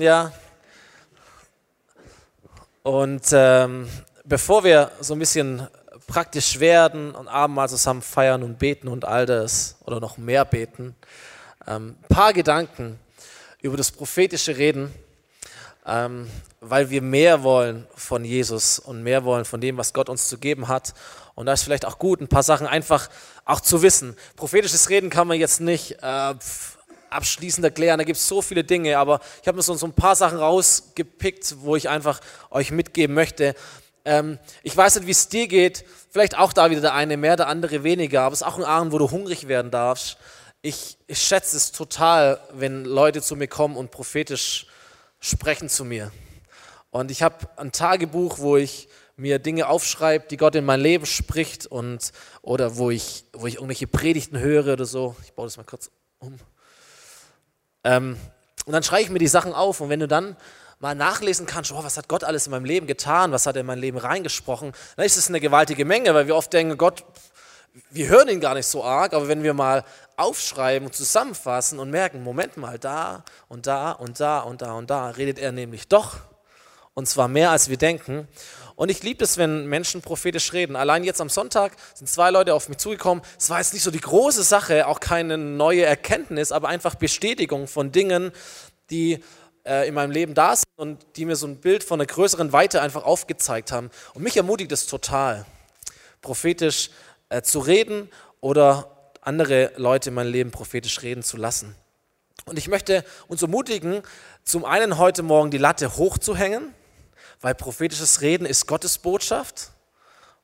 Ja. Und ähm, bevor wir so ein bisschen praktisch werden und Abendmahl zusammen feiern und beten und all das oder noch mehr beten, ein ähm, paar Gedanken über das prophetische Reden, ähm, weil wir mehr wollen von Jesus und mehr wollen von dem, was Gott uns zu geben hat. Und da ist vielleicht auch gut, ein paar Sachen einfach auch zu wissen. Prophetisches Reden kann man jetzt nicht äh, abschließend erklären. Da gibt es so viele Dinge, aber ich habe mir so, so ein paar Sachen rausgepickt, wo ich einfach euch mitgeben möchte. Ähm, ich weiß nicht, wie es dir geht. Vielleicht auch da wieder der eine mehr, der andere weniger. Aber es ist auch ein Abend, wo du hungrig werden darfst. Ich, ich schätze es total, wenn Leute zu mir kommen und prophetisch sprechen zu mir. Und ich habe ein Tagebuch, wo ich mir Dinge aufschreibe, die Gott in mein Leben spricht und oder wo ich, wo ich irgendwelche Predigten höre oder so. Ich baue das mal kurz um. Ähm, und dann schreibe ich mir die Sachen auf und wenn du dann mal nachlesen kannst, oh, was hat Gott alles in meinem Leben getan, was hat er in mein Leben reingesprochen, dann ist es eine gewaltige Menge, weil wir oft denken, Gott, wir hören ihn gar nicht so arg, aber wenn wir mal aufschreiben und zusammenfassen und merken, Moment mal, da und da und da und da und da redet er nämlich doch. Und zwar mehr, als wir denken. Und ich liebe es, wenn Menschen prophetisch reden. Allein jetzt am Sonntag sind zwei Leute auf mich zugekommen. Es war jetzt nicht so die große Sache, auch keine neue Erkenntnis, aber einfach Bestätigung von Dingen, die äh, in meinem Leben da sind und die mir so ein Bild von einer größeren Weite einfach aufgezeigt haben. Und mich ermutigt es total, prophetisch äh, zu reden oder andere Leute in meinem Leben prophetisch reden zu lassen. Und ich möchte uns ermutigen, zum einen heute Morgen die Latte hochzuhängen, weil prophetisches Reden ist Gottes Botschaft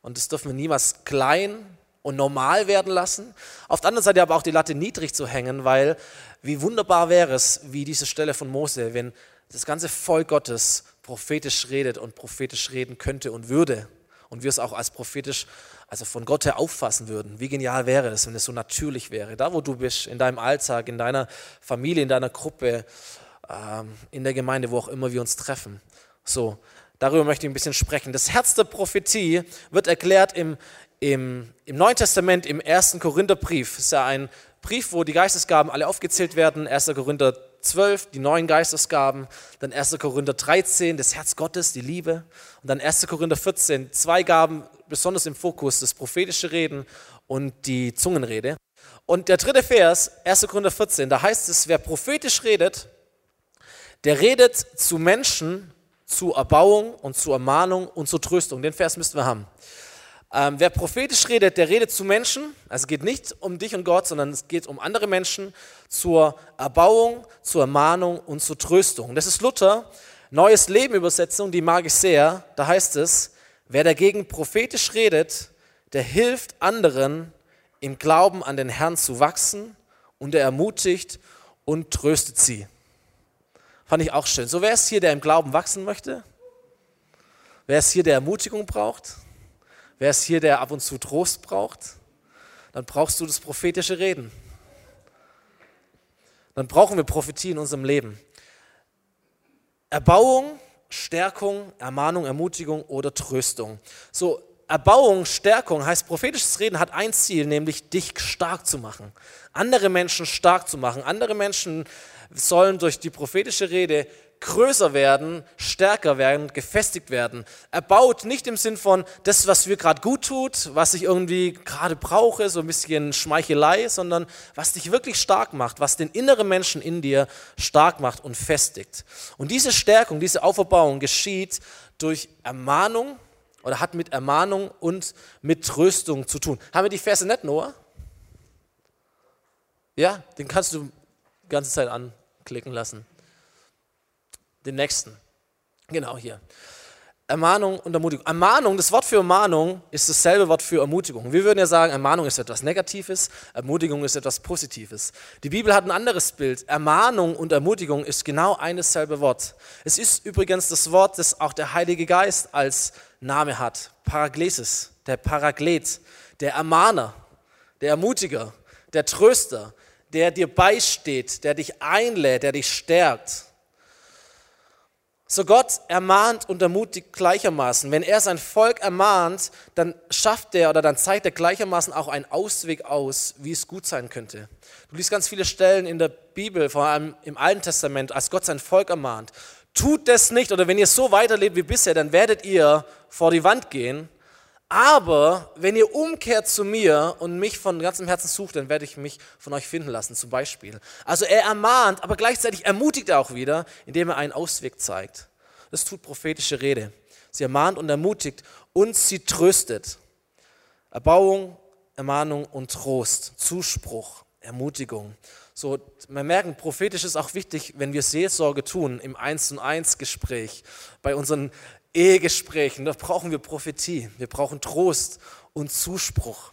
und das dürfen wir niemals klein und normal werden lassen. Auf der anderen Seite aber auch die Latte niedrig zu hängen, weil wie wunderbar wäre es, wie diese Stelle von Mose, wenn das ganze Volk Gottes prophetisch redet und prophetisch reden könnte und würde und wir es auch als prophetisch, also von Gott her auffassen würden. Wie genial wäre es, wenn es so natürlich wäre, da wo du bist, in deinem Alltag, in deiner Familie, in deiner Gruppe, ähm, in der Gemeinde, wo auch immer wir uns treffen. So, Darüber möchte ich ein bisschen sprechen. Das Herz der Prophetie wird erklärt im, im, im Neuen Testament, im ersten Korintherbrief. Das ist ja ein Brief, wo die Geistesgaben alle aufgezählt werden. 1. Korinther 12, die neuen Geistesgaben. Dann 1. Korinther 13, das Herz Gottes, die Liebe. Und dann 1. Korinther 14, zwei Gaben besonders im Fokus, das prophetische Reden und die Zungenrede. Und der dritte Vers, 1. Korinther 14, da heißt es, wer prophetisch redet, der redet zu Menschen, zur Erbauung und zur Ermahnung und zur Tröstung. Den Vers müssten wir haben. Ähm, wer prophetisch redet, der redet zu Menschen. Also es geht nicht um dich und Gott, sondern es geht um andere Menschen zur Erbauung, zur Ermahnung und zur Tröstung. Das ist Luther, Neues Leben Übersetzung, die mag ich sehr. Da heißt es, wer dagegen prophetisch redet, der hilft anderen im Glauben an den Herrn zu wachsen und er ermutigt und tröstet sie. Fand ich auch schön. So, wer ist hier, der im Glauben wachsen möchte? Wer ist hier, der Ermutigung braucht? Wer ist hier, der ab und zu Trost braucht? Dann brauchst du das prophetische Reden. Dann brauchen wir Prophetie in unserem Leben. Erbauung, Stärkung, Ermahnung, Ermutigung oder Tröstung. So, Erbauung, Stärkung heißt, prophetisches Reden hat ein Ziel, nämlich dich stark zu machen. Andere Menschen stark zu machen. Andere Menschen sollen durch die prophetische Rede größer werden, stärker werden, gefestigt werden. Erbaut nicht im Sinn von das, was mir gerade gut tut, was ich irgendwie gerade brauche, so ein bisschen Schmeichelei, sondern was dich wirklich stark macht, was den inneren Menschen in dir stark macht und festigt. Und diese Stärkung, diese Auferbauung geschieht durch Ermahnung oder hat mit Ermahnung und mit Tröstung zu tun. Haben wir die Verse nicht, Noah? Ja, den kannst du die ganze Zeit anklicken lassen. Den nächsten. Genau hier. Ermahnung und Ermutigung. Ermahnung, das Wort für Ermahnung ist dasselbe Wort für Ermutigung. Wir würden ja sagen, Ermahnung ist etwas Negatives, Ermutigung ist etwas Positives. Die Bibel hat ein anderes Bild. Ermahnung und Ermutigung ist genau ein dasselbe Wort. Es ist übrigens das Wort, das auch der Heilige Geist als Name hat. Paraklesis, der Paraklet, der Ermahner, der Ermutiger, der Tröster, der dir beisteht, der dich einlädt, der dich stärkt. So Gott ermahnt und ermutigt gleichermaßen. Wenn er sein Volk ermahnt, dann schafft er oder dann zeigt er gleichermaßen auch einen Ausweg aus, wie es gut sein könnte. Du liest ganz viele Stellen in der Bibel, vor allem im Alten Testament, als Gott sein Volk ermahnt. Tut das nicht oder wenn ihr so weiterlebt wie bisher, dann werdet ihr vor die Wand gehen. Aber wenn ihr umkehrt zu mir und mich von ganzem Herzen sucht, dann werde ich mich von euch finden lassen, zum Beispiel. Also er ermahnt, aber gleichzeitig ermutigt er auch wieder, indem er einen Ausweg zeigt. Das tut prophetische Rede. Sie ermahnt und ermutigt und sie tröstet. Erbauung, Ermahnung und Trost, Zuspruch, Ermutigung. So, wir merken, prophetisch ist auch wichtig, wenn wir Seelsorge tun, im Eins und Eins Gespräch, bei unseren Ehegesprächen, da brauchen wir Prophetie, wir brauchen Trost und Zuspruch.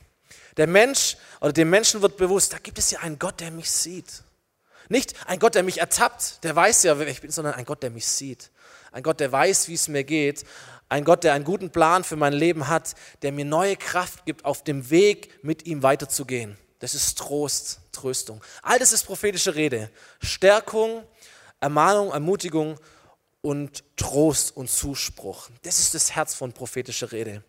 Der Mensch oder dem Menschen wird bewusst, da gibt es ja einen Gott, der mich sieht. Nicht ein Gott, der mich ertappt, der weiß ja, wer ich bin, sondern ein Gott, der mich sieht. Ein Gott, der weiß, wie es mir geht. Ein Gott, der einen guten Plan für mein Leben hat, der mir neue Kraft gibt, auf dem Weg mit ihm weiterzugehen. Das ist Trost, Tröstung. All das ist prophetische Rede. Stärkung, Ermahnung, Ermutigung und Trost und Zuspruch. Das ist das Herz von prophetischer Rede.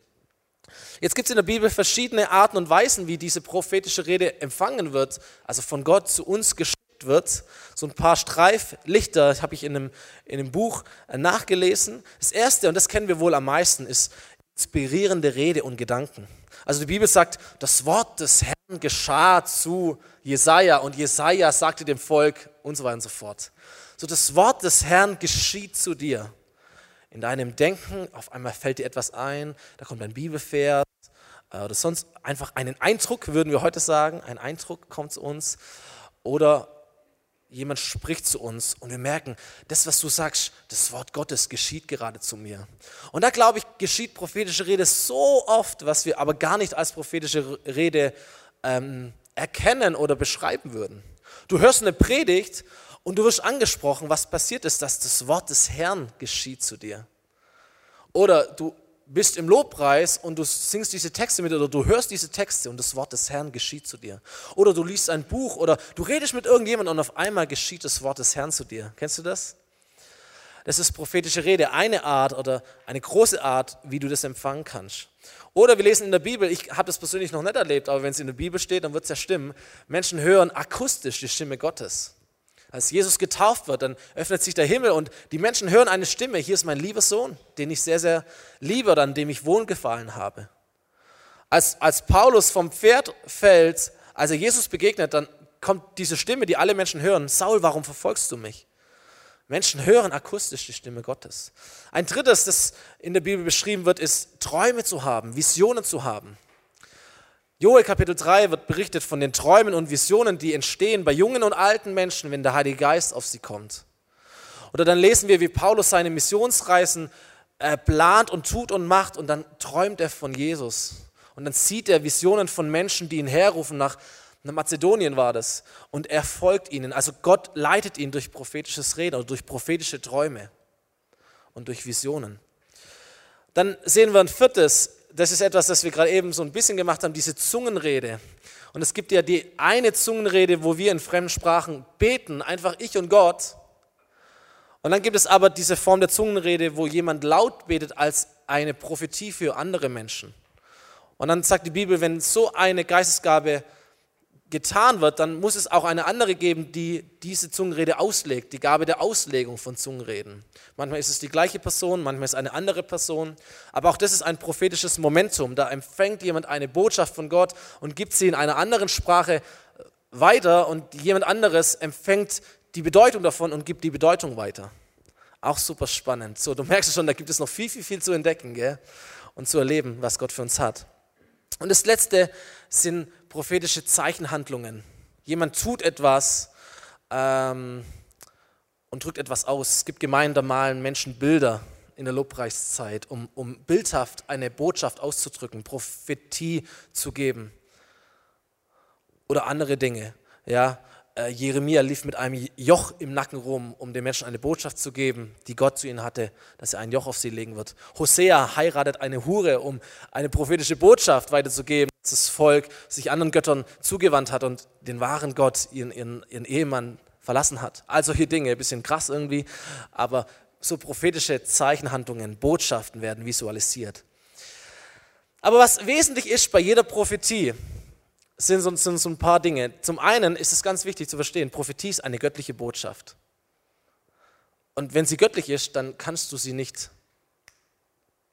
Jetzt gibt es in der Bibel verschiedene Arten und Weisen, wie diese prophetische Rede empfangen wird, also von Gott zu uns geschickt wird. So ein paar Streiflichter habe ich in einem, in einem Buch äh, nachgelesen. Das erste, und das kennen wir wohl am meisten, ist inspirierende Rede und Gedanken. Also die Bibel sagt, das Wort des Herrn geschah zu Jesaja und Jesaja sagte dem Volk und so weiter und so fort. So das Wort des Herrn geschieht zu dir. In deinem Denken, auf einmal fällt dir etwas ein, da kommt ein Bibelvers äh, oder sonst einfach einen Eindruck, würden wir heute sagen, ein Eindruck kommt zu uns oder jemand spricht zu uns und wir merken, das, was du sagst, das Wort Gottes geschieht gerade zu mir. Und da glaube ich, geschieht prophetische Rede so oft, was wir aber gar nicht als prophetische Rede ähm, erkennen oder beschreiben würden. Du hörst eine Predigt und du wirst angesprochen, was passiert ist, dass das Wort des Herrn geschieht zu dir. Oder du bist im Lobpreis und du singst diese Texte mit oder du hörst diese Texte und das Wort des Herrn geschieht zu dir. Oder du liest ein Buch oder du redest mit irgendjemandem und auf einmal geschieht das Wort des Herrn zu dir. Kennst du das? Das ist prophetische Rede, eine Art oder eine große Art, wie du das empfangen kannst. Oder wir lesen in der Bibel, ich habe das persönlich noch nicht erlebt, aber wenn es in der Bibel steht, dann wird es ja stimmen. Menschen hören akustisch die Stimme Gottes. Als Jesus getauft wird, dann öffnet sich der Himmel und die Menschen hören eine Stimme. Hier ist mein lieber Sohn, den ich sehr, sehr liebe oder an dem ich wohlgefallen habe. Als, als Paulus vom Pferd fällt, als er Jesus begegnet, dann kommt diese Stimme, die alle Menschen hören. Saul, warum verfolgst du mich? Menschen hören akustisch die Stimme Gottes. Ein drittes, das in der Bibel beschrieben wird, ist Träume zu haben, Visionen zu haben. Joel Kapitel 3 wird berichtet von den Träumen und Visionen, die entstehen bei jungen und alten Menschen, wenn der Heilige Geist auf sie kommt. Oder dann lesen wir, wie Paulus seine Missionsreisen äh, plant und tut und macht und dann träumt er von Jesus. Und dann sieht er Visionen von Menschen, die ihn herrufen, nach, nach Mazedonien war das. Und er folgt ihnen. Also Gott leitet ihn durch prophetisches Reden oder durch prophetische Träume und durch Visionen. Dann sehen wir ein viertes, das ist etwas, das wir gerade eben so ein bisschen gemacht haben, diese Zungenrede. Und es gibt ja die eine Zungenrede, wo wir in fremden Sprachen beten, einfach ich und Gott. Und dann gibt es aber diese Form der Zungenrede, wo jemand laut betet als eine Prophetie für andere Menschen. Und dann sagt die Bibel, wenn so eine Geistesgabe getan wird, dann muss es auch eine andere geben, die diese Zungenrede auslegt, die Gabe der Auslegung von Zungenreden. Manchmal ist es die gleiche Person, manchmal ist es eine andere Person, aber auch das ist ein prophetisches Momentum. Da empfängt jemand eine Botschaft von Gott und gibt sie in einer anderen Sprache weiter und jemand anderes empfängt die Bedeutung davon und gibt die Bedeutung weiter. Auch super spannend. So, du merkst schon, da gibt es noch viel, viel, viel zu entdecken gell? und zu erleben, was Gott für uns hat. Und das Letzte sind prophetische Zeichenhandlungen. Jemand tut etwas ähm, und drückt etwas aus. Es gibt Gemeinden, da malen Menschen Bilder in der Lobpreiszeit, um, um bildhaft eine Botschaft auszudrücken, Prophetie zu geben oder andere Dinge. Ja, äh, Jeremia lief mit einem Joch im Nacken rum, um den Menschen eine Botschaft zu geben, die Gott zu ihnen hatte, dass er ein Joch auf sie legen wird. Hosea heiratet eine Hure, um eine prophetische Botschaft weiterzugeben, das Volk sich anderen Göttern zugewandt hat und den wahren Gott, ihren, ihren, ihren Ehemann, verlassen hat. Also hier Dinge, ein bisschen krass irgendwie, aber so prophetische Zeichenhandlungen, Botschaften werden visualisiert. Aber was wesentlich ist bei jeder Prophetie, sind so, sind so ein paar Dinge. Zum einen ist es ganz wichtig zu verstehen, Prophetie ist eine göttliche Botschaft. Und wenn sie göttlich ist, dann kannst du sie nicht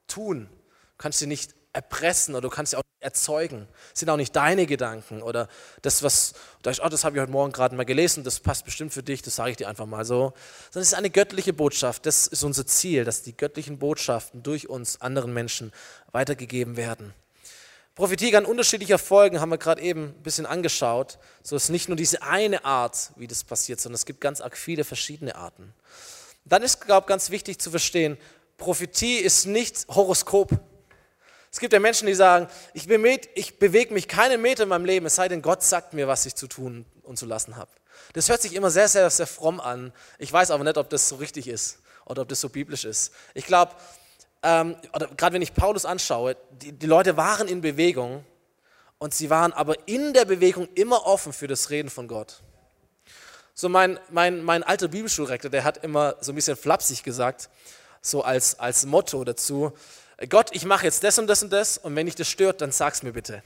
tun, kannst sie nicht erpressen oder du kannst sie auch nicht erzeugen. Das sind auch nicht deine Gedanken oder das, was, da oh, das habe ich heute Morgen gerade mal gelesen, das passt bestimmt für dich, das sage ich dir einfach mal so. Sondern es ist eine göttliche Botschaft. Das ist unser Ziel, dass die göttlichen Botschaften durch uns anderen Menschen weitergegeben werden. Prophetie kann unterschiedlich erfolgen, haben wir gerade eben ein bisschen angeschaut. So ist nicht nur diese eine Art, wie das passiert, sondern es gibt ganz arg viele verschiedene Arten. Dann ist, glaube ich, ganz wichtig zu verstehen, Prophetie ist nicht Horoskop. Es gibt ja Menschen, die sagen, ich, ich bewege mich keinen Meter in meinem Leben, es sei denn, Gott sagt mir, was ich zu tun und zu lassen habe. Das hört sich immer sehr, sehr, sehr fromm an. Ich weiß aber nicht, ob das so richtig ist oder ob das so biblisch ist. Ich glaube, ähm, gerade wenn ich Paulus anschaue, die, die Leute waren in Bewegung und sie waren aber in der Bewegung immer offen für das Reden von Gott. So mein, mein, mein alter Bibelschulrektor, der hat immer so ein bisschen flapsig gesagt, so als, als Motto dazu, Gott, ich mache jetzt das und das und das und wenn dich das stört, dann sag's mir bitte.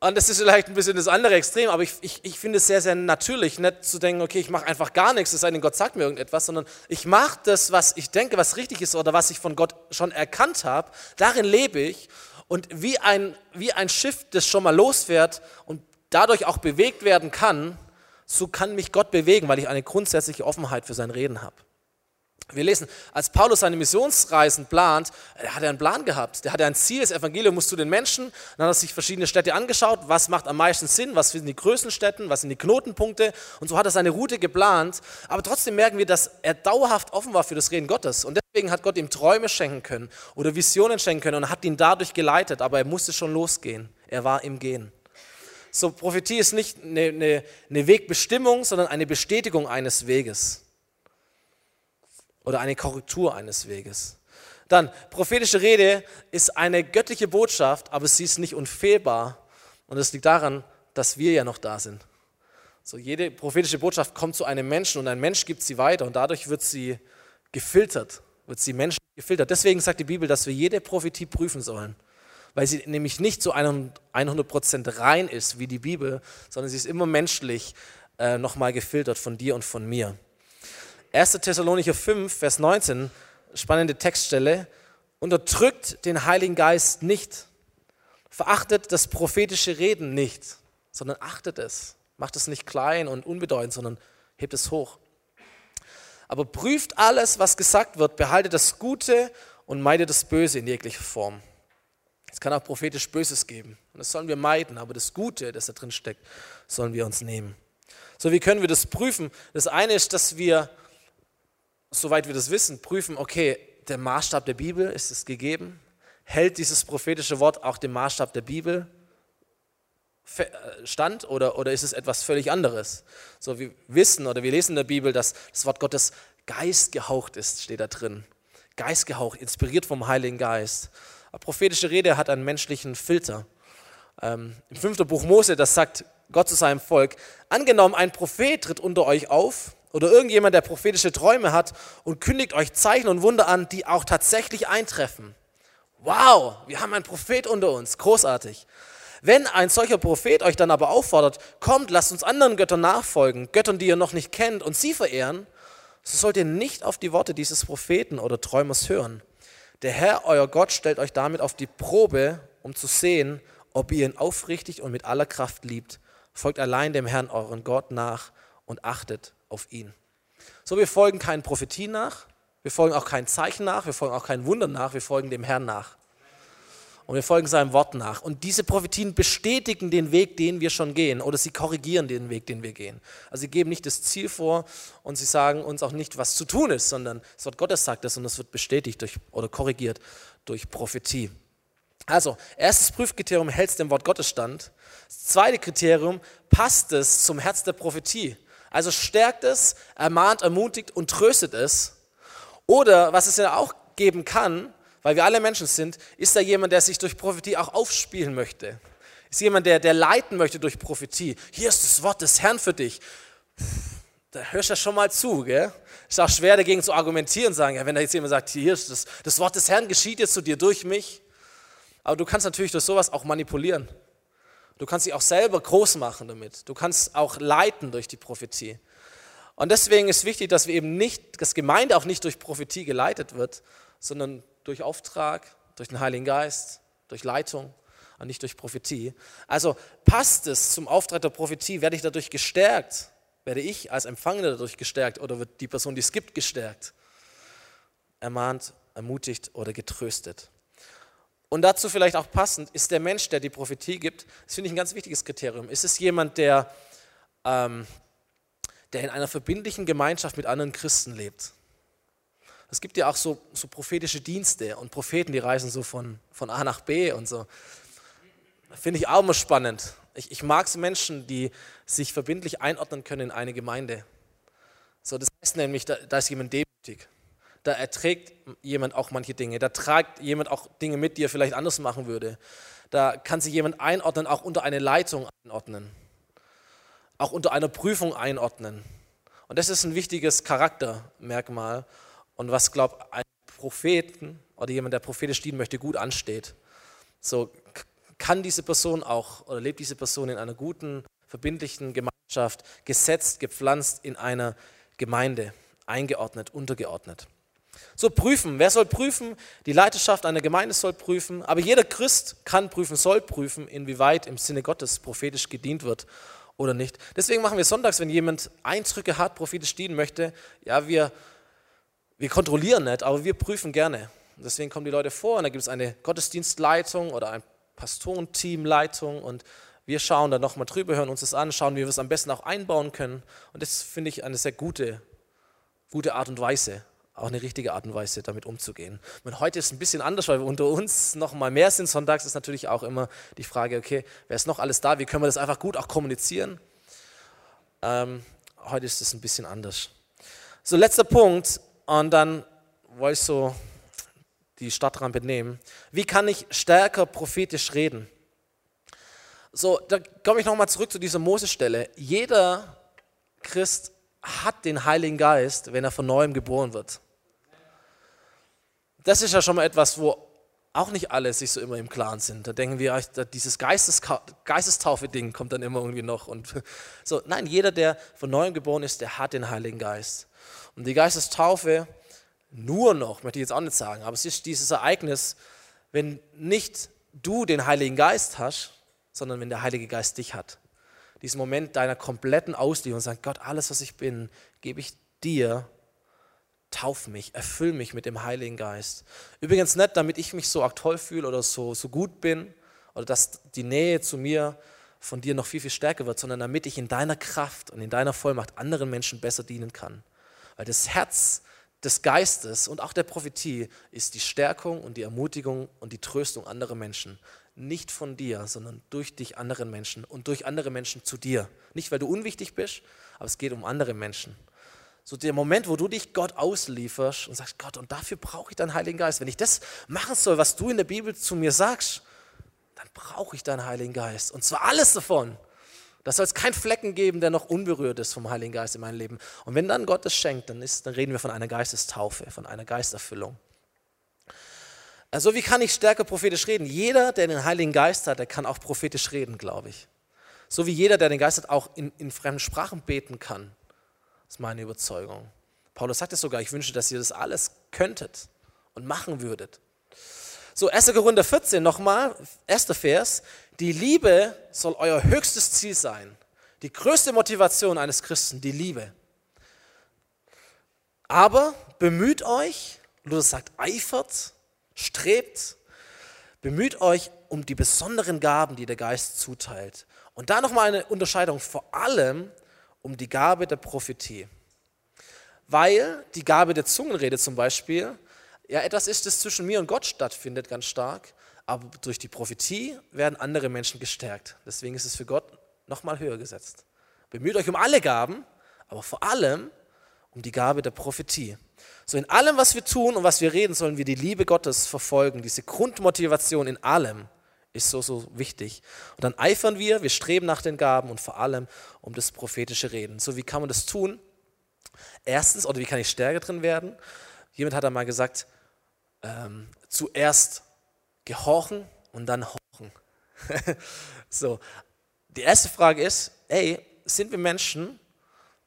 Und das ist vielleicht ein bisschen das andere Extrem, aber ich, ich, ich finde es sehr, sehr natürlich, nicht zu denken, okay, ich mache einfach gar nichts, es sei denn, Gott sagt mir irgendetwas, sondern ich mache das, was ich denke, was richtig ist oder was ich von Gott schon erkannt habe, darin lebe ich und wie ein, wie ein Schiff, das schon mal losfährt und dadurch auch bewegt werden kann, so kann mich Gott bewegen, weil ich eine grundsätzliche Offenheit für sein Reden habe. Wir lesen, als Paulus seine Missionsreisen plant, er hat er einen Plan gehabt. Der hatte ein Ziel, das Evangelium muss zu den Menschen. Dann hat er sich verschiedene Städte angeschaut, was macht am meisten Sinn, was sind die größten Städte, was sind die Knotenpunkte. Und so hat er seine Route geplant. Aber trotzdem merken wir, dass er dauerhaft offen war für das Reden Gottes. Und deswegen hat Gott ihm Träume schenken können oder Visionen schenken können und hat ihn dadurch geleitet. Aber er musste schon losgehen. Er war im Gehen. So, Prophetie ist nicht eine, eine, eine Wegbestimmung, sondern eine Bestätigung eines Weges oder eine Korrektur eines Weges. Dann, prophetische Rede ist eine göttliche Botschaft, aber sie ist nicht unfehlbar. Und es liegt daran, dass wir ja noch da sind. So, jede prophetische Botschaft kommt zu einem Menschen und ein Mensch gibt sie weiter und dadurch wird sie gefiltert, wird sie Menschen gefiltert. Deswegen sagt die Bibel, dass wir jede Prophetie prüfen sollen, weil sie nämlich nicht so 100% rein ist wie die Bibel, sondern sie ist immer menschlich äh, nochmal gefiltert von dir und von mir. 1. Thessalonicher 5, Vers 19, spannende Textstelle, unterdrückt den Heiligen Geist nicht, verachtet das prophetische Reden nicht, sondern achtet es, macht es nicht klein und unbedeutend, sondern hebt es hoch. Aber prüft alles, was gesagt wird, behaltet das Gute und meidet das Böse in jeglicher Form. Es kann auch prophetisch Böses geben und das sollen wir meiden, aber das Gute, das da drin steckt, sollen wir uns nehmen. So, wie können wir das prüfen? Das eine ist, dass wir soweit wir das wissen, prüfen, okay, der Maßstab der Bibel, ist es gegeben? Hält dieses prophetische Wort auch dem Maßstab der Bibel äh, stand oder, oder ist es etwas völlig anderes? So, wir wissen oder wir lesen in der Bibel, dass das Wort Gottes geistgehaucht ist, steht da drin. Geistgehaucht, inspiriert vom Heiligen Geist. Aber prophetische Rede hat einen menschlichen Filter. Ähm, Im fünften Buch Mose, das sagt Gott zu seinem Volk, angenommen, ein Prophet tritt unter euch auf oder irgendjemand, der prophetische Träume hat und kündigt euch Zeichen und Wunder an, die auch tatsächlich eintreffen. Wow, wir haben einen Prophet unter uns, großartig. Wenn ein solcher Prophet euch dann aber auffordert, kommt, lasst uns anderen Göttern nachfolgen, Göttern, die ihr noch nicht kennt und sie verehren, so sollt ihr nicht auf die Worte dieses Propheten oder Träumers hören. Der Herr, euer Gott, stellt euch damit auf die Probe, um zu sehen, ob ihr ihn aufrichtig und mit aller Kraft liebt. Folgt allein dem Herrn, euren Gott, nach und achtet auf ihn. So, wir folgen keinen Prophetien nach, wir folgen auch kein Zeichen nach, wir folgen auch kein Wunder nach, wir folgen dem Herrn nach. Und wir folgen seinem Wort nach. Und diese Prophetien bestätigen den Weg, den wir schon gehen, oder sie korrigieren den Weg, den wir gehen. Also sie geben nicht das Ziel vor und sie sagen uns auch nicht, was zu tun ist, sondern das Wort Gottes sagt es und es wird bestätigt durch, oder korrigiert durch Prophetie. Also, erstes Prüfkriterium, hält es dem Wort Gottes stand. Das zweite Kriterium, passt es zum Herz der Prophetie? Also stärkt es, ermahnt, ermutigt und tröstet es. Oder was es ja auch geben kann, weil wir alle Menschen sind, ist da jemand, der sich durch Prophetie auch aufspielen möchte. Ist jemand, der, der leiten möchte durch Prophetie. Hier ist das Wort des Herrn für dich. Da hörst du ja schon mal zu, gell? Ist auch schwer dagegen zu argumentieren, sagen, ja, wenn da jetzt jemand sagt, hier ist das, das Wort des Herrn geschieht jetzt zu dir durch mich. Aber du kannst natürlich durch sowas auch manipulieren. Du kannst dich auch selber groß machen damit. Du kannst auch leiten durch die Prophetie. Und deswegen ist wichtig, dass wir eben nicht, dass Gemeinde auch nicht durch Prophetie geleitet wird, sondern durch Auftrag, durch den Heiligen Geist, durch Leitung und nicht durch Prophetie. Also passt es zum Auftrag der Prophetie, werde ich dadurch gestärkt? Werde ich als Empfangender dadurch gestärkt oder wird die Person, die es gibt, gestärkt? Ermahnt, ermutigt oder getröstet? Und dazu vielleicht auch passend, ist der Mensch, der die Prophetie gibt, das finde ich ein ganz wichtiges Kriterium. Ist es jemand, der, ähm, der in einer verbindlichen Gemeinschaft mit anderen Christen lebt? Es gibt ja auch so, so prophetische Dienste und Propheten, die reisen so von, von A nach B und so. Finde ich auch immer spannend. Ich, ich mag so Menschen, die sich verbindlich einordnen können in eine Gemeinde. So, das heißt nämlich, da, da ist jemand demütig da erträgt jemand auch manche Dinge, da tragt jemand auch Dinge mit, die er vielleicht anders machen würde. Da kann sich jemand einordnen, auch unter eine Leitung einordnen, auch unter einer Prüfung einordnen. Und das ist ein wichtiges Charaktermerkmal und was, glaube ich, ein Propheten oder jemand, der prophetisch dienen möchte, gut ansteht. So kann diese Person auch oder lebt diese Person in einer guten, verbindlichen Gemeinschaft, gesetzt, gepflanzt in einer Gemeinde, eingeordnet, untergeordnet. So prüfen. Wer soll prüfen? Die Leiterschaft einer Gemeinde soll prüfen. Aber jeder Christ kann prüfen, soll prüfen, inwieweit im Sinne Gottes prophetisch gedient wird oder nicht. Deswegen machen wir sonntags, wenn jemand Eindrücke hat, prophetisch dienen möchte, ja, wir, wir kontrollieren nicht, aber wir prüfen gerne. Deswegen kommen die Leute vor und da gibt es eine Gottesdienstleitung oder ein Pastorenteamleitung und wir schauen da nochmal drüber, hören uns das an, schauen, wie wir es am besten auch einbauen können. Und das finde ich eine sehr gute, gute Art und Weise, auch eine richtige Art und Weise, damit umzugehen. Und heute ist es ein bisschen anders, weil wir unter uns noch mal mehr sind. Sonntags ist natürlich auch immer die Frage, okay, wer ist noch alles da? Wie können wir das einfach gut auch kommunizieren? Ähm, heute ist es ein bisschen anders. So, letzter Punkt, und dann wollte ich so die Stadtrampe nehmen. Wie kann ich stärker prophetisch reden? So, da komme ich nochmal zurück zu dieser Mosestelle. Jeder Christ hat den Heiligen Geist, wenn er von neuem geboren wird. Das ist ja schon mal etwas, wo auch nicht alle sich so immer im Klaren sind. Da denken wir, dieses Geistes, Geistestaufe-Ding kommt dann immer irgendwie noch. Und so, nein, jeder, der von neuem geboren ist, der hat den Heiligen Geist. Und die Geistestaufe nur noch, möchte ich jetzt auch nicht sagen, aber es ist dieses Ereignis, wenn nicht du den Heiligen Geist hast, sondern wenn der Heilige Geist dich hat. Diesen Moment deiner kompletten Auslieferung sagt, Gott, alles, was ich bin, gebe ich dir tauf mich, erfüll mich mit dem Heiligen Geist. Übrigens nicht, damit ich mich so arg toll fühle oder so, so gut bin oder dass die Nähe zu mir von dir noch viel, viel stärker wird, sondern damit ich in deiner Kraft und in deiner Vollmacht anderen Menschen besser dienen kann. Weil das Herz des Geistes und auch der Prophetie ist die Stärkung und die Ermutigung und die Tröstung anderer Menschen. Nicht von dir, sondern durch dich anderen Menschen und durch andere Menschen zu dir. Nicht, weil du unwichtig bist, aber es geht um andere Menschen. So der Moment, wo du dich Gott auslieferst und sagst, Gott, und dafür brauche ich deinen Heiligen Geist. Wenn ich das machen soll, was du in der Bibel zu mir sagst, dann brauche ich deinen Heiligen Geist. Und zwar alles davon. Da soll es keinen Flecken geben, der noch unberührt ist vom Heiligen Geist in meinem Leben. Und wenn dann Gott es schenkt, dann, ist, dann reden wir von einer Geistestaufe, von einer Geisterfüllung. Also wie kann ich stärker prophetisch reden? Jeder, der den Heiligen Geist hat, der kann auch prophetisch reden, glaube ich. So wie jeder, der den Geist hat, auch in, in fremden Sprachen beten kann. Das ist meine Überzeugung. Paulus sagt es sogar, ich wünsche, dass ihr das alles könntet und machen würdet. So, 1. Korinther 14 nochmal, erster Vers. Die Liebe soll euer höchstes Ziel sein. Die größte Motivation eines Christen, die Liebe. Aber bemüht euch, Luther sagt, eifert, strebt, bemüht euch um die besonderen Gaben, die der Geist zuteilt. Und da nochmal eine Unterscheidung, vor allem um die Gabe der Prophetie. Weil die Gabe der Zungenrede zum Beispiel ja etwas ist, das zwischen mir und Gott stattfindet, ganz stark. Aber durch die Prophetie werden andere Menschen gestärkt. Deswegen ist es für Gott nochmal höher gesetzt. Bemüht euch um alle Gaben, aber vor allem um die Gabe der Prophetie. So in allem, was wir tun und was wir reden, sollen wir die Liebe Gottes verfolgen. Diese Grundmotivation in allem ist so, so wichtig. Und dann eifern wir, wir streben nach den Gaben und vor allem um das prophetische Reden. So wie kann man das tun? Erstens, oder wie kann ich stärker drin werden? Jemand hat einmal gesagt, ähm, zuerst gehorchen und dann horchen. so, die erste Frage ist, ey, sind wir Menschen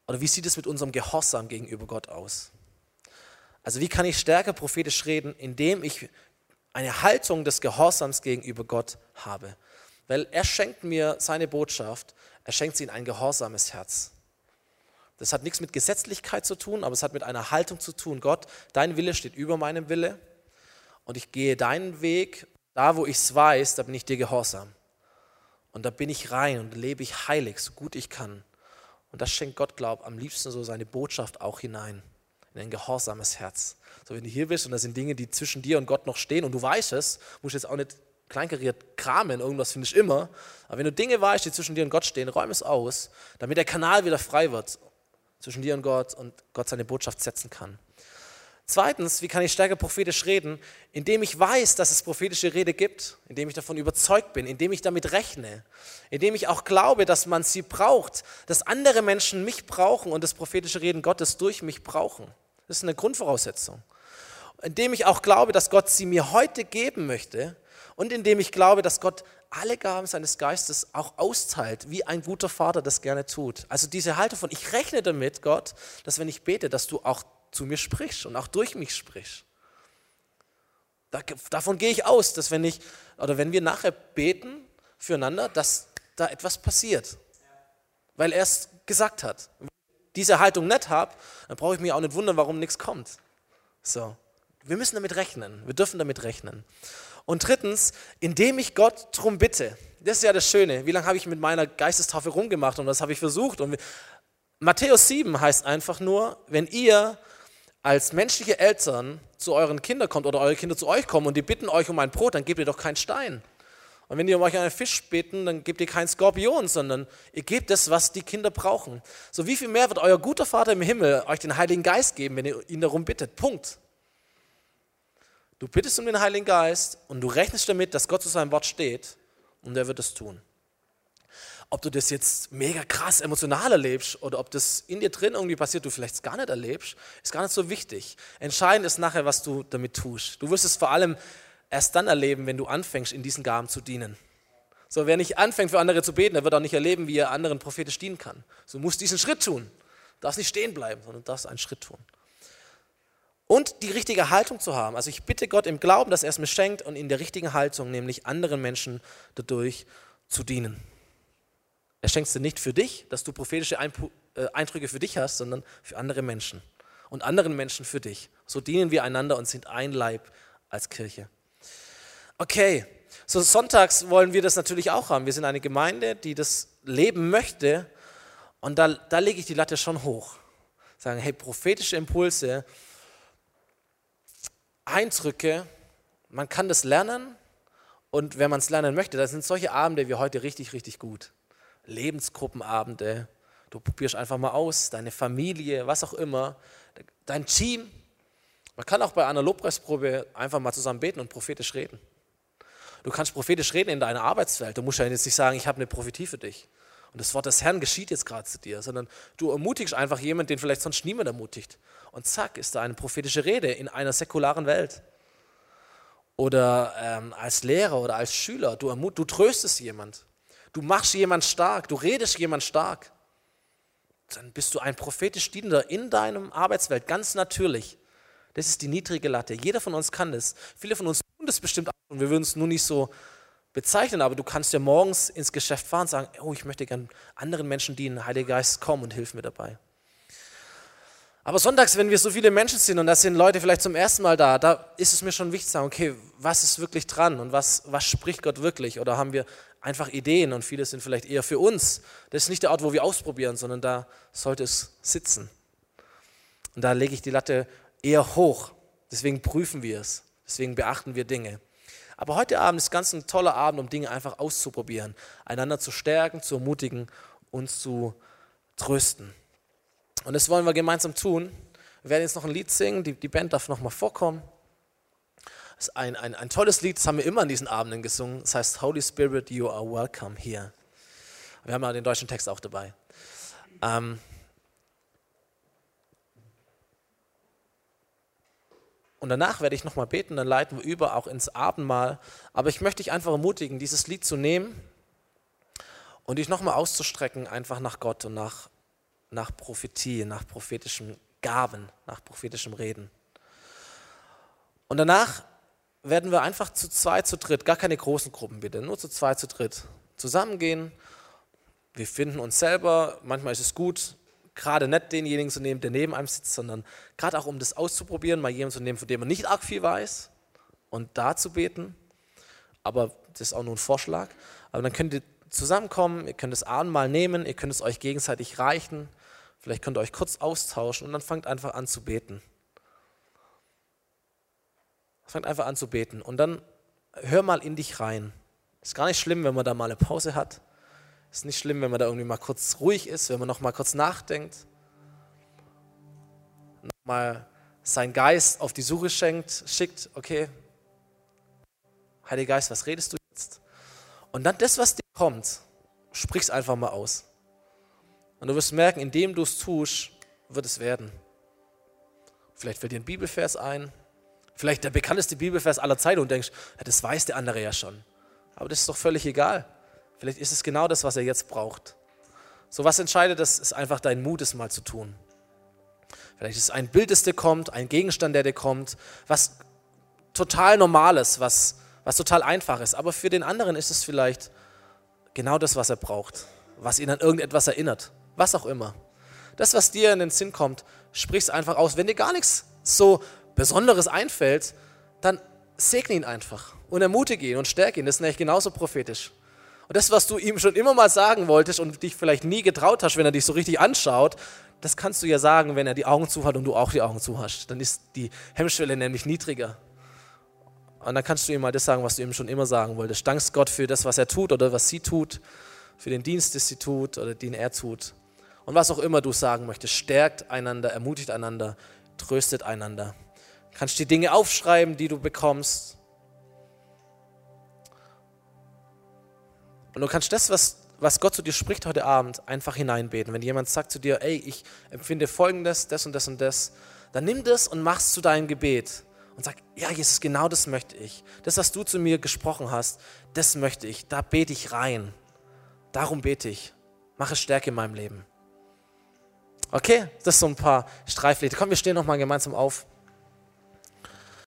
oder wie sieht es mit unserem Gehorsam gegenüber Gott aus? Also wie kann ich stärker prophetisch reden, indem ich eine Haltung des Gehorsams gegenüber Gott habe? Weil er schenkt mir seine Botschaft, er schenkt sie in ein gehorsames Herz. Das hat nichts mit Gesetzlichkeit zu tun, aber es hat mit einer Haltung zu tun. Gott, dein Wille steht über meinem Wille und ich gehe deinen Weg. Da, wo ich es weiß, da bin ich dir gehorsam. Und da bin ich rein und lebe ich heilig, so gut ich kann. Und das schenkt Gott, glaub, am liebsten so seine Botschaft auch hinein, in ein gehorsames Herz. So, wenn du hier bist und da sind Dinge, die zwischen dir und Gott noch stehen und du weißt es, musst du jetzt auch nicht kleinkariert kramen, irgendwas finde ich immer. Aber wenn du Dinge weißt, die zwischen dir und Gott stehen, räum es aus, damit der Kanal wieder frei wird zwischen dir und Gott und Gott seine Botschaft setzen kann. Zweitens, wie kann ich stärker prophetisch reden? Indem ich weiß, dass es prophetische Rede gibt, indem ich davon überzeugt bin, indem ich damit rechne, indem ich auch glaube, dass man sie braucht, dass andere Menschen mich brauchen und das prophetische Reden Gottes durch mich brauchen. Das ist eine Grundvoraussetzung. Indem ich auch glaube, dass Gott sie mir heute geben möchte und indem ich glaube, dass Gott alle Gaben seines Geistes auch austeilt, wie ein guter Vater das gerne tut. Also diese Haltung von, ich rechne damit, Gott, dass wenn ich bete, dass du auch zu mir sprichst und auch durch mich sprichst. Da, davon gehe ich aus, dass wenn ich, oder wenn wir nachher beten füreinander, dass da etwas passiert. Weil er es gesagt hat. Diese Haltung nicht habe, dann brauche ich mich auch nicht wundern, warum nichts kommt. So. Wir müssen damit rechnen. Wir dürfen damit rechnen. Und drittens, indem ich Gott darum bitte. Das ist ja das Schöne. Wie lange habe ich mit meiner Geistestaufe rumgemacht und was habe ich versucht? Und Matthäus 7 heißt einfach nur, wenn ihr als menschliche Eltern zu euren Kindern kommt oder eure Kinder zu euch kommen und die bitten euch um ein Brot, dann gebt ihr doch keinen Stein. Und wenn die um euch einen Fisch bitten, dann gebt ihr keinen Skorpion, sondern ihr gebt das, was die Kinder brauchen. So wie viel mehr wird euer guter Vater im Himmel euch den Heiligen Geist geben, wenn ihr ihn darum bittet. Punkt. Du bittest um den Heiligen Geist und du rechnest damit, dass Gott zu seinem Wort steht und er wird es tun. Ob du das jetzt mega krass emotional erlebst oder ob das in dir drin irgendwie passiert, du vielleicht gar nicht erlebst, ist gar nicht so wichtig. Entscheidend ist nachher, was du damit tust. Du wirst es vor allem erst dann erleben, wenn du anfängst, in diesen Gaben zu dienen. So, wer nicht anfängt, für andere zu beten, der wird auch nicht erleben, wie er anderen prophetisch dienen kann. So, musst diesen Schritt tun. Du darfst nicht stehen bleiben, sondern du darfst einen Schritt tun und die richtige Haltung zu haben. Also ich bitte Gott im Glauben, dass er es mir schenkt und in der richtigen Haltung, nämlich anderen Menschen dadurch zu dienen. Er schenkt es dir nicht für dich, dass du prophetische äh, Eindrücke für dich hast, sondern für andere Menschen und anderen Menschen für dich. So dienen wir einander und sind ein Leib als Kirche. Okay, so sonntags wollen wir das natürlich auch haben. Wir sind eine Gemeinde, die das leben möchte und da, da lege ich die Latte schon hoch. Sagen, hey, prophetische Impulse, Eindrücke, man kann das lernen und wenn man es lernen möchte, da sind solche Abende wie heute richtig, richtig gut. Lebensgruppenabende, du probierst einfach mal aus, deine Familie, was auch immer, dein Team. Man kann auch bei einer Lobpreisprobe einfach mal zusammen beten und prophetisch reden. Du kannst prophetisch reden in deiner Arbeitswelt. Du musst ja jetzt nicht sagen, ich habe eine Prophetie für dich. Und das Wort des Herrn geschieht jetzt gerade zu dir, sondern du ermutigst einfach jemanden, den vielleicht sonst niemand ermutigt. Und zack, ist da eine prophetische Rede in einer säkularen Welt. Oder ähm, als Lehrer oder als Schüler, du, du tröstest jemand. Du machst jemand stark, du redest jemand stark. Dann bist du ein prophetisch Dienender in deinem Arbeitswelt, ganz natürlich. Das ist die niedrige Latte. Jeder von uns kann das. Viele von uns tun das bestimmt auch und wir würden es nur nicht so bezeichnen, aber du kannst ja morgens ins Geschäft fahren und sagen, oh, ich möchte gern anderen Menschen dienen, Heiliger Geist, komm und hilf mir dabei. Aber sonntags, wenn wir so viele Menschen sind und da sind Leute vielleicht zum ersten Mal da, da ist es mir schon wichtig zu sagen, okay, was ist wirklich dran und was, was spricht Gott wirklich? Oder haben wir einfach Ideen und viele sind vielleicht eher für uns. Das ist nicht der Ort, wo wir ausprobieren, sondern da sollte es sitzen. Und da lege ich die Latte eher hoch. Deswegen prüfen wir es. Deswegen beachten wir Dinge. Aber heute Abend ist ganz ein toller Abend, um Dinge einfach auszuprobieren, einander zu stärken, zu ermutigen, uns zu trösten. Und das wollen wir gemeinsam tun. Wir werden jetzt noch ein Lied singen, die, die Band darf nochmal vorkommen. Das ist ein, ein, ein tolles Lied, das haben wir immer an diesen Abenden gesungen. Das heißt Holy Spirit, you are welcome here. Wir haben ja den deutschen Text auch dabei. Ähm, Und danach werde ich nochmal beten, dann leiten wir über auch ins Abendmahl. Aber ich möchte dich einfach ermutigen, dieses Lied zu nehmen und dich nochmal auszustrecken, einfach nach Gott und nach, nach Prophetie, nach prophetischen Gaben, nach prophetischem Reden. Und danach werden wir einfach zu zweit, zu dritt, gar keine großen Gruppen bitte, nur zu zweit, zu dritt zusammengehen. Wir finden uns selber, manchmal ist es gut, gerade nicht denjenigen zu nehmen, der neben einem sitzt, sondern gerade auch um das auszuprobieren, mal jemanden zu nehmen, von dem man nicht arg viel weiß und da zu beten. Aber das ist auch nur ein Vorschlag. Aber dann könnt ihr zusammenkommen, ihr könnt das Abendmahl nehmen, ihr könnt es euch gegenseitig reichen, vielleicht könnt ihr euch kurz austauschen und dann fangt einfach an zu beten. Fangt einfach an zu beten und dann hör mal in dich rein. Ist gar nicht schlimm, wenn man da mal eine Pause hat. Ist nicht schlimm, wenn man da irgendwie mal kurz ruhig ist, wenn man noch mal kurz nachdenkt. Nochmal seinen Geist auf die Suche schenkt, schickt, okay, Heiliger Geist, was redest du jetzt? Und dann das, was dir kommt, sprich es einfach mal aus. Und du wirst merken, indem du es tust, wird es werden. Vielleicht fällt dir ein Bibelvers ein, vielleicht der bekannteste Bibelvers aller Zeiten und denkst, ja, das weiß der andere ja schon. Aber das ist doch völlig egal. Vielleicht ist es genau das, was er jetzt braucht. So was entscheidet das, ist einfach dein Mut, es mal zu tun. Vielleicht ist es ein Bild, das dir kommt, ein Gegenstand, der dir kommt, was total Normales, was, was total einfach ist. Aber für den anderen ist es vielleicht genau das, was er braucht, was ihn an irgendetwas erinnert, was auch immer. Das, was dir in den Sinn kommt, sprich es einfach aus. Wenn dir gar nichts so Besonderes einfällt, dann segne ihn einfach und ermutige ihn und stärke ihn. Das ist nämlich genauso prophetisch. Und das, was du ihm schon immer mal sagen wolltest und dich vielleicht nie getraut hast, wenn er dich so richtig anschaut, das kannst du ja sagen, wenn er die Augen zu hat und du auch die Augen zu hast. Dann ist die Hemmschwelle nämlich niedriger. Und dann kannst du ihm mal das sagen, was du ihm schon immer sagen wolltest. Dankst Gott für das, was er tut oder was sie tut, für den Dienst, den sie tut oder den er tut. Und was auch immer du sagen möchtest, stärkt einander, ermutigt einander, tröstet einander. Kannst die Dinge aufschreiben, die du bekommst. Und du kannst das, was, was Gott zu dir spricht heute Abend, einfach hineinbeten. Wenn jemand sagt zu dir, ey, ich empfinde folgendes, das und das und das, dann nimm das und mach es zu deinem Gebet. Und sag, ja, Jesus, genau das möchte ich. Das, was du zu mir gesprochen hast, das möchte ich. Da bete ich rein. Darum bete ich. Mache Stärke in meinem Leben. Okay, das sind so ein paar Streiflieder. Komm, wir stehen nochmal gemeinsam auf.